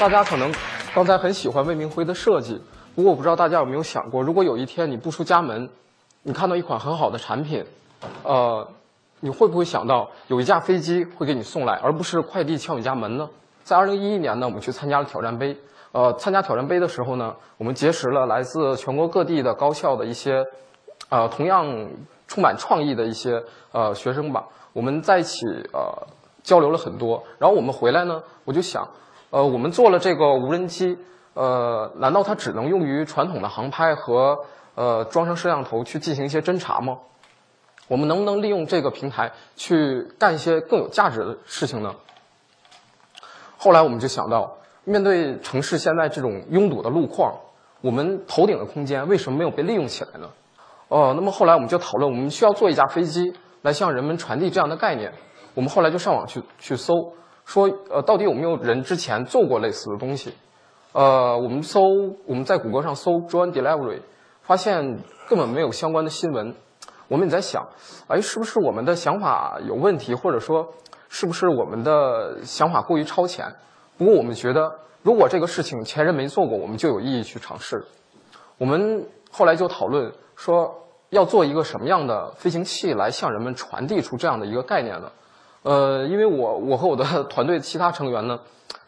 大家可能刚才很喜欢魏明辉的设计，不过我不知道大家有没有想过，如果有一天你不出家门，你看到一款很好的产品，呃，你会不会想到有一架飞机会给你送来，而不是快递敲你家门呢？在二零一一年呢，我们去参加了挑战杯。呃，参加挑战杯的时候呢，我们结识了来自全国各地的高校的一些，呃，同样充满创意的一些呃学生吧。我们在一起呃交流了很多。然后我们回来呢，我就想，呃，我们做了这个无人机，呃，难道它只能用于传统的航拍和呃装上摄像头去进行一些侦查吗？我们能不能利用这个平台去干一些更有价值的事情呢？后来我们就想到。面对城市现在这种拥堵的路况，我们头顶的空间为什么没有被利用起来呢？哦，那么后来我们就讨论，我们需要做一架飞机来向人们传递这样的概念。我们后来就上网去去搜，说呃，到底有没有人之前做过类似的东西？呃，我们搜我们在谷歌上搜 “drone delivery”，发现根本没有相关的新闻。我们也在想，哎，是不是我们的想法有问题，或者说是不是我们的想法过于超前？不过我们觉得，如果这个事情前人没做过，我们就有意义去尝试。我们后来就讨论说，要做一个什么样的飞行器来向人们传递出这样的一个概念呢？呃，因为我我和我的 团队其他成员呢，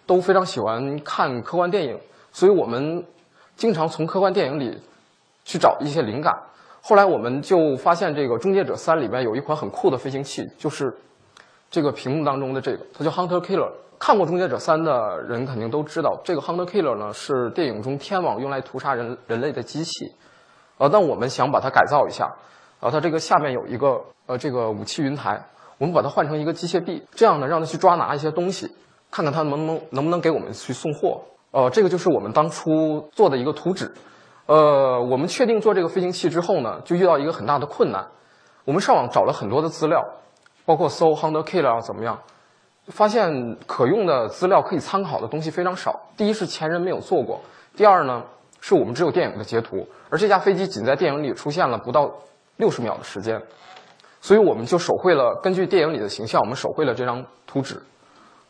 都非常喜欢看科幻电影，所以我们经常从科幻电影里去找一些灵感。后来我们就发现，这个《终结者三》里边有一款很酷的飞行器，就是这个屏幕当中的这个，它叫 Hunter Killer。看过《终结者三》的人肯定都知道，这个 Hunter Killer 呢是电影中天网用来屠杀人人类的机器，呃，但我们想把它改造一下，呃，它这个下面有一个呃这个武器云台，我们把它换成一个机械臂，这样呢让它去抓拿一些东西，看看它能不能能不能给我们去送货。呃，这个就是我们当初做的一个图纸。呃，我们确定做这个飞行器之后呢，就遇到一个很大的困难，我们上网找了很多的资料，包括搜 Hunter Killer 怎么样。发现可用的资料可以参考的东西非常少。第一是前人没有做过，第二呢是我们只有电影的截图，而这架飞机仅在电影里出现了不到六十秒的时间，所以我们就手绘了根据电影里的形象，我们手绘了这张图纸，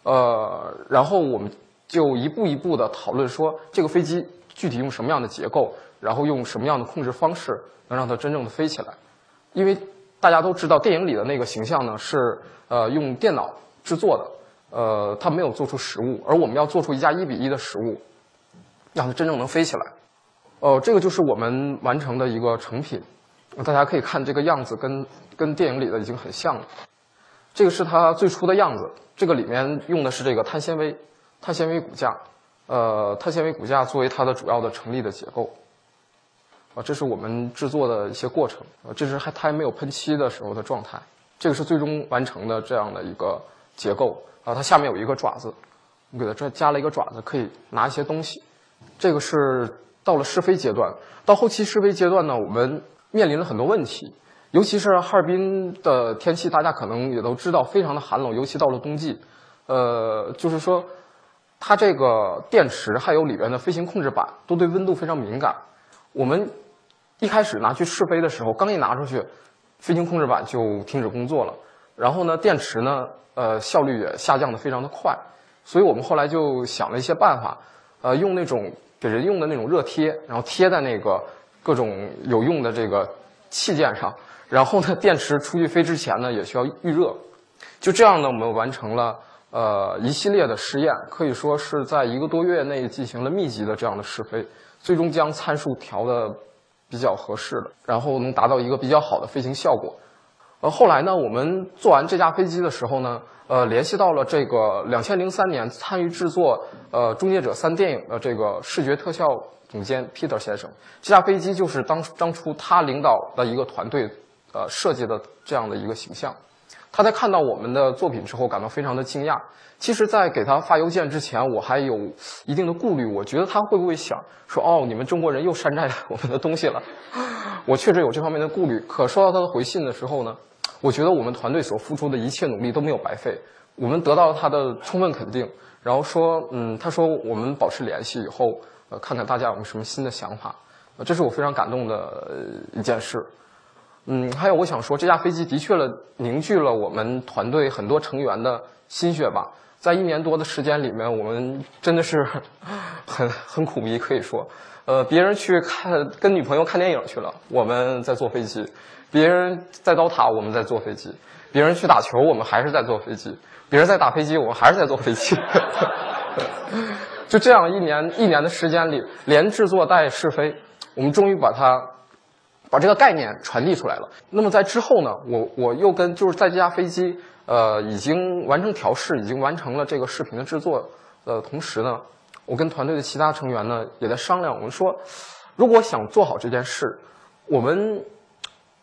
呃，然后我们就一步一步的讨论说这个飞机具体用什么样的结构，然后用什么样的控制方式能让它真正的飞起来，因为大家都知道电影里的那个形象呢是呃用电脑。制作的，呃，它没有做出实物，而我们要做出一架一比一的实物，让它真正能飞起来。哦，这个就是我们完成的一个成品，大家可以看这个样子，跟跟电影里的已经很像了。这个是它最初的样子，这个里面用的是这个碳纤维，碳纤维骨架，呃，碳纤维骨架作为它的主要的成立的结构。啊，这是我们制作的一些过程，啊，这是还它还没有喷漆的时候的状态，这个是最终完成的这样的一个。结构啊，它下面有一个爪子，我给它这加了一个爪子，可以拿一些东西。这个是到了试飞阶段，到后期试飞阶段呢，我们面临了很多问题，尤其是哈尔滨的天气，大家可能也都知道，非常的寒冷，尤其到了冬季。呃，就是说，它这个电池还有里边的飞行控制板都对温度非常敏感。我们一开始拿去试飞的时候，刚一拿出去，飞行控制板就停止工作了。然后呢，电池呢？呃，效率也下降的非常的快，所以我们后来就想了一些办法，呃，用那种给人用的那种热贴，然后贴在那个各种有用的这个器件上，然后呢，电池出去飞之前呢，也需要预热，就这样呢，我们完成了呃一系列的试验，可以说是在一个多月内进行了密集的这样的试飞，最终将参数调的比较合适的，然后能达到一个比较好的飞行效果。呃，后来呢，我们做完这架飞机的时候呢，呃，联系到了这个两千零三年参与制作呃《终结者三》电影的这个视觉特效总监 Peter 先生。这架飞机就是当当初他领导的一个团队呃设计的这样的一个形象。他在看到我们的作品之后，感到非常的惊讶。其实，在给他发邮件之前，我还有一定的顾虑，我觉得他会不会想说：“哦，你们中国人又山寨我们的东西了。”我确实有这方面的顾虑。可收到他的回信的时候呢？我觉得我们团队所付出的一切努力都没有白费，我们得到了他的充分肯定，然后说，嗯，他说我们保持联系以后，呃，看看大家有没有什么新的想法，这是我非常感动的一件事，嗯，还有我想说，这架飞机的确了凝聚了我们团队很多成员的心血吧，在一年多的时间里面，我们真的是很很苦逼，可以说，呃，别人去看跟女朋友看电影去了，我们在坐飞机；别人在刀塔，我们在坐飞机；别人去打球，我们还是在坐飞机；别人在打飞机，我们还是在坐飞机。就这样一年一年的时间里，连制作带试飞，我们终于把它把这个概念传递出来了。那么在之后呢，我我又跟就是在这架飞机呃已经完成调试，已经完成了这个视频的制作的同时呢，我跟团队的其他成员呢也在商量，我们说，如果想做好这件事，我们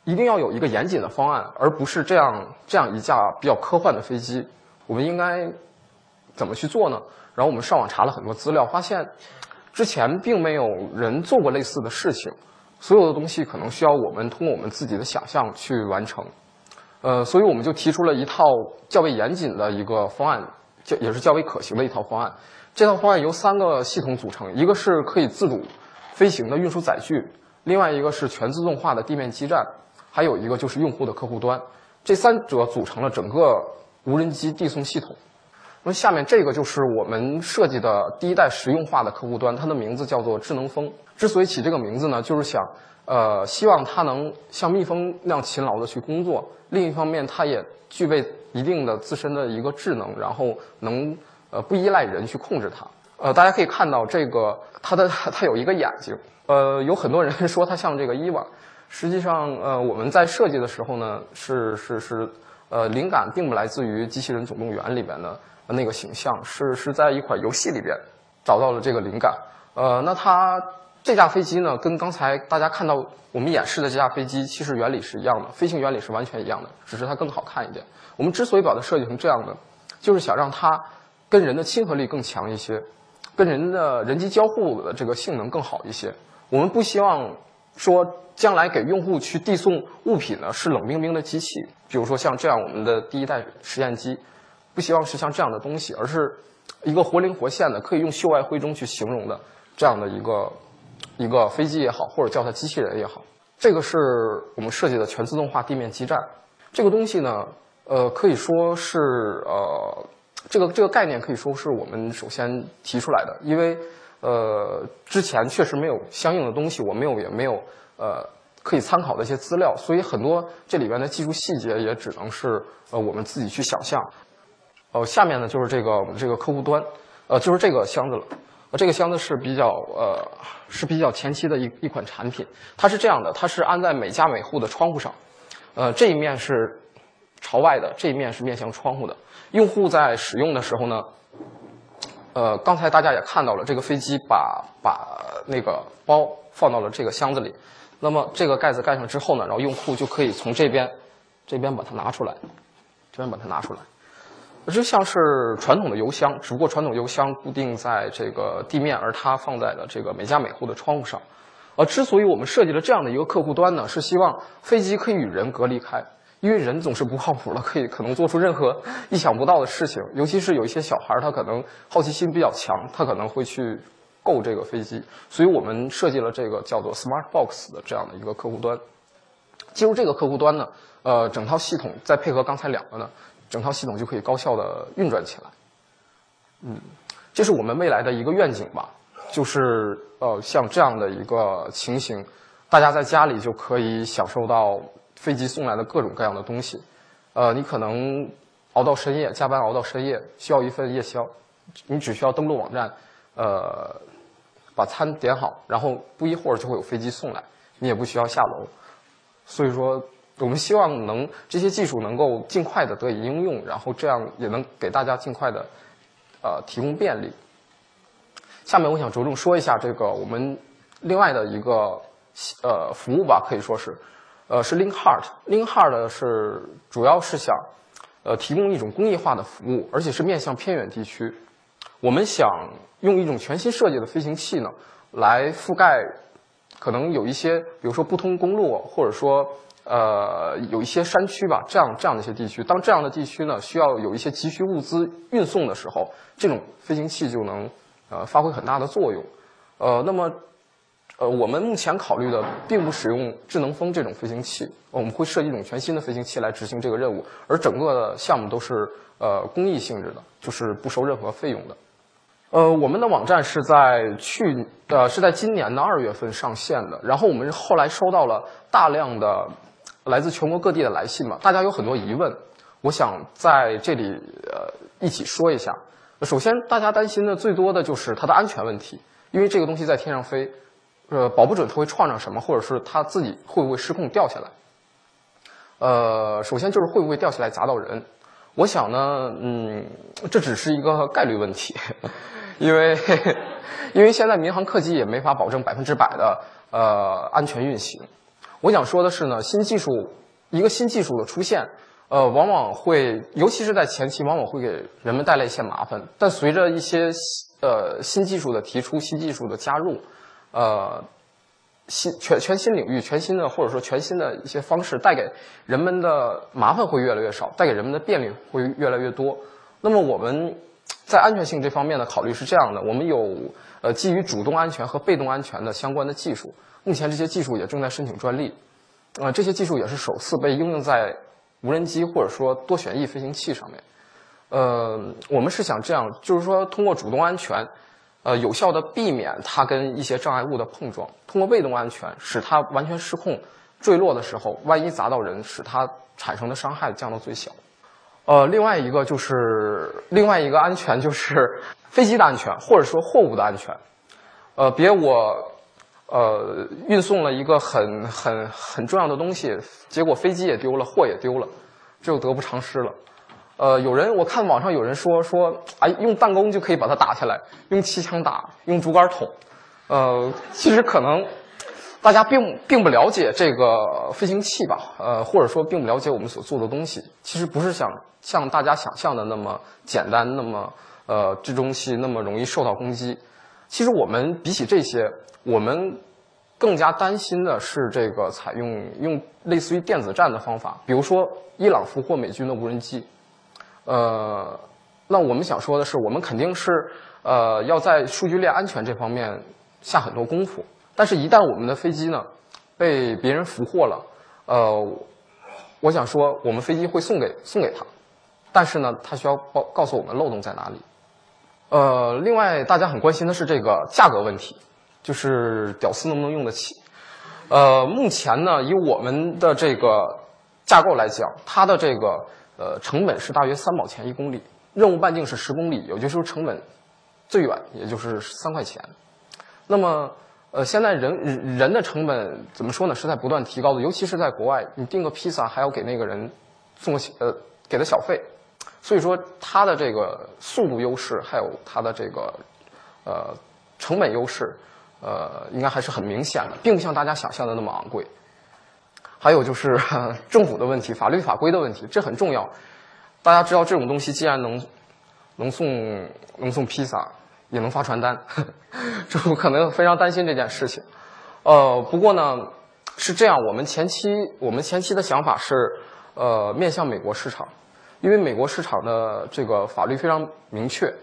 一定要有一个严谨的方案，而不是这样这样一架比较科幻的飞机，我们应该怎么去做呢？然后我们上网查了很多资料，发现之前并没有人做过类似的事情，所有的东西可能需要我们通过我们自己的想象去完成。呃，所以我们就提出了一套较为严谨的一个方案，较也是较为可行的一套方案。这套方案由三个系统组成，一个是可以自主飞行的运输载具，另外一个是全自动化的地面基站，还有一个就是用户的客户端。这三者组成了整个无人机递送系统。那下面这个就是我们设计的第一代实用化的客户端，它的名字叫做智能风。之所以起这个名字呢，就是想，呃，希望它能像蜜蜂那样勤劳的去工作。另一方面，它也具备一定的自身的一个智能，然后能呃不依赖人去控制它。呃，大家可以看到这个它的它有一个眼睛。呃，有很多人 说它像这个伊娃，实际上呃我们在设计的时候呢，是是是呃灵感并不来自于《机器人总动员》里边的。那个形象是是在一款游戏里边找到了这个灵感。呃，那它这架飞机呢，跟刚才大家看到我们演示的这架飞机其实原理是一样的，飞行原理是完全一样的，只是它更好看一点。我们之所以把它设计成这样的，就是想让它跟人的亲和力更强一些，跟人的人机交互的这个性能更好一些。我们不希望说将来给用户去递送物品呢是冷冰冰的机器，比如说像这样我们的第一代实验机。不希望是像这样的东西，而是一个活灵活现的，可以用秀外慧中去形容的这样的一个一个飞机也好，或者叫它机器人也好。这个是我们设计的全自动化地面基站。这个东西呢，呃，可以说是呃，这个这个概念可以说是我们首先提出来的，因为呃，之前确实没有相应的东西，我没有也没有呃可以参考的一些资料，所以很多这里边的技术细节也只能是呃我们自己去想象。呃，下面呢就是这个我们这个客户端，呃，就是这个箱子了。呃，这个箱子是比较呃是比较前期的一一款产品。它是这样的，它是安在每家每户的窗户上，呃，这一面是朝外的，这一面是面向窗户的。用户在使用的时候呢，呃，刚才大家也看到了，这个飞机把把那个包放到了这个箱子里。那么这个盖子盖上之后呢，然后用户就可以从这边这边把它拿出来，这边把它拿出来。就像是传统的邮箱，只不过传统邮箱固定在这个地面，而它放在了这个每家每户的窗户上。呃之所以我们设计了这样的一个客户端呢，是希望飞机可以与人隔离开，因为人总是不靠谱的，可以可能做出任何意想不到的事情。尤其是有一些小孩儿，他可能好奇心比较强，他可能会去购这个飞机。所以我们设计了这个叫做 Smart Box 的这样的一个客户端。进入这个客户端呢，呃，整套系统再配合刚才两个呢。整套系统就可以高效的运转起来，嗯，这是我们未来的一个愿景吧，就是呃像这样的一个情形，大家在家里就可以享受到飞机送来的各种各样的东西，呃，你可能熬到深夜，加班熬到深夜，需要一份夜宵，你只需要登录网站，呃，把餐点好，然后不一会儿就会有飞机送来，你也不需要下楼，所以说。我们希望能这些技术能够尽快的得以应用，然后这样也能给大家尽快的呃提供便利。下面我想着重说一下这个我们另外的一个呃服务吧，可以说是呃是 Link Heart。Link Heart 是主要是想呃提供一种工业化的服务，而且是面向偏远地区。我们想用一种全新设计的飞行器呢，来覆盖可能有一些，比如说不通公路，或者说。呃，有一些山区吧，这样这样的一些地区，当这样的地区呢需要有一些急需物资运送的时候，这种飞行器就能呃发挥很大的作用。呃，那么呃，我们目前考虑的并不使用智能风这种飞行器，我们会设计一种全新的飞行器来执行这个任务，而整个的项目都是呃公益性质的，就是不收任何费用的。呃，我们的网站是在去呃是在今年的二月份上线的，然后我们后来收到了大量的来自全国各地的来信嘛，大家有很多疑问，我想在这里呃一起说一下。首先，大家担心的最多的就是它的安全问题，因为这个东西在天上飞。呃，保不准它会撞上什么，或者是它自己会不会失控掉下来。呃，首先就是会不会掉下来砸到人。我想呢，嗯，这只是一个概率问题，因为因为现在民航客机也没法保证百分之百的呃安全运行。我想说的是呢，新技术一个新技术的出现，呃，往往会尤其是在前期，往往会给人们带来一些麻烦。但随着一些呃新技术的提出，新技术的加入。呃，新全全新领域、全新的或者说全新的一些方式，带给人们的麻烦会越来越少，带给人们的便利会越来越多。那么我们在安全性这方面的考虑是这样的：我们有呃基于主动安全和被动安全的相关的技术，目前这些技术也正在申请专利。呃，这些技术也是首次被应用在无人机或者说多旋翼飞行器上面。呃，我们是想这样，就是说通过主动安全。呃，有效的避免它跟一些障碍物的碰撞，通过被动安全使它完全失控坠落的时候，万一砸到人，使它产生的伤害降到最小。呃，另外一个就是另外一个安全就是 飞机的安全，或者说货物的安全。呃，别我呃运送了一个很很很重要的东西，结果飞机也丢了，货也丢了，这就得不偿失了。呃，有人我看网上有人说说，哎，用弹弓就可以把它打下来，用气枪打，用竹竿捅。呃，其实可能大家并并不了解这个飞行器吧，呃，或者说并不了解我们所做的东西。其实不是想像大家想象的那么简单，那么呃，这东西那么容易受到攻击。其实我们比起这些，我们更加担心的是这个采用用类似于电子战的方法，比如说伊朗俘获美军的无人机。呃，那我们想说的是，我们肯定是呃要在数据链安全这方面下很多功夫。但是，一旦我们的飞机呢被别人俘获了，呃，我想说，我们飞机会送给送给他，但是呢，他需要告告诉我们漏洞在哪里。呃，另外，大家很关心的是这个价格问题，就是屌丝能不能用得起？呃，目前呢，以我们的这个架构来讲，它的这个。呃，成本是大约三毛钱一公里，任务半径是十公里，也就是说成本最远也就是三块钱。那么，呃，现在人人的成本怎么说呢？是在不断提高的，尤其是在国外，你订个披萨还要给那个人送个呃给他小费，所以说它的这个速度优势还有它的这个呃成本优势，呃，应该还是很明显的，并不像大家想象的那么昂贵。还有就是 政府的问题、法律法规的问题，这很重要。大家知道这种东西既然能能送能送披萨，也能发传单，政府可能非常担心这件事情。呃，不过呢是这样，我们前期我们前期的想法是呃面向美国市场，因为美国市场的这个法律非常明确。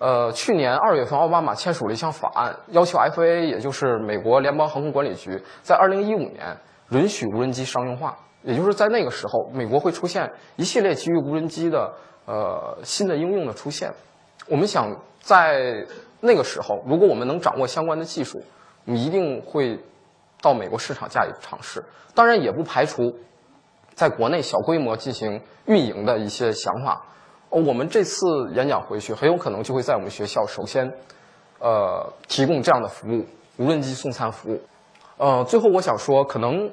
呃，去年二月份奥巴马签署了一项法案，要求 FAA，也就是美国联邦航空管理局，在二零一五年。允许无人机商用化，也就是在那个时候，美国会出现一系列基于无人机的呃新的应用的出现。我们想在那个时候，如果我们能掌握相关的技术，你一定会到美国市场加以尝试。当然，也不排除在国内小规模进行运营的一些想法。我们这次演讲回去，很有可能就会在我们学校首先呃提供这样的服务——无人机送餐服务。呃，最后我想说，可能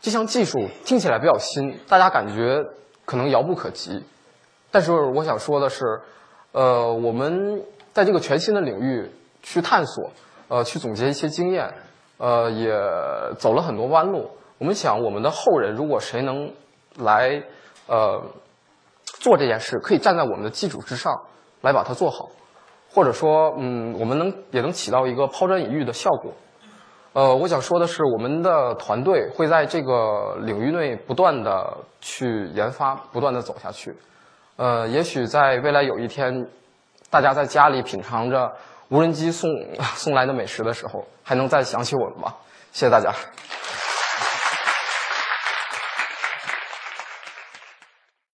这项技术听起来比较新，大家感觉可能遥不可及。但是我想说的是，呃，我们在这个全新的领域去探索，呃，去总结一些经验，呃，也走了很多弯路。我们想，我们的后人如果谁能来，呃，做这件事，可以站在我们的基础之上来把它做好，或者说，嗯，我们能也能起到一个抛砖引玉的效果。呃，我想说的是，我们的团队会在这个领域内不断的去研发，不断的走下去。呃，也许在未来有一天，大家在家里品尝着无人机送 送来的美食的时候，还能再想起我们吗？谢谢大家。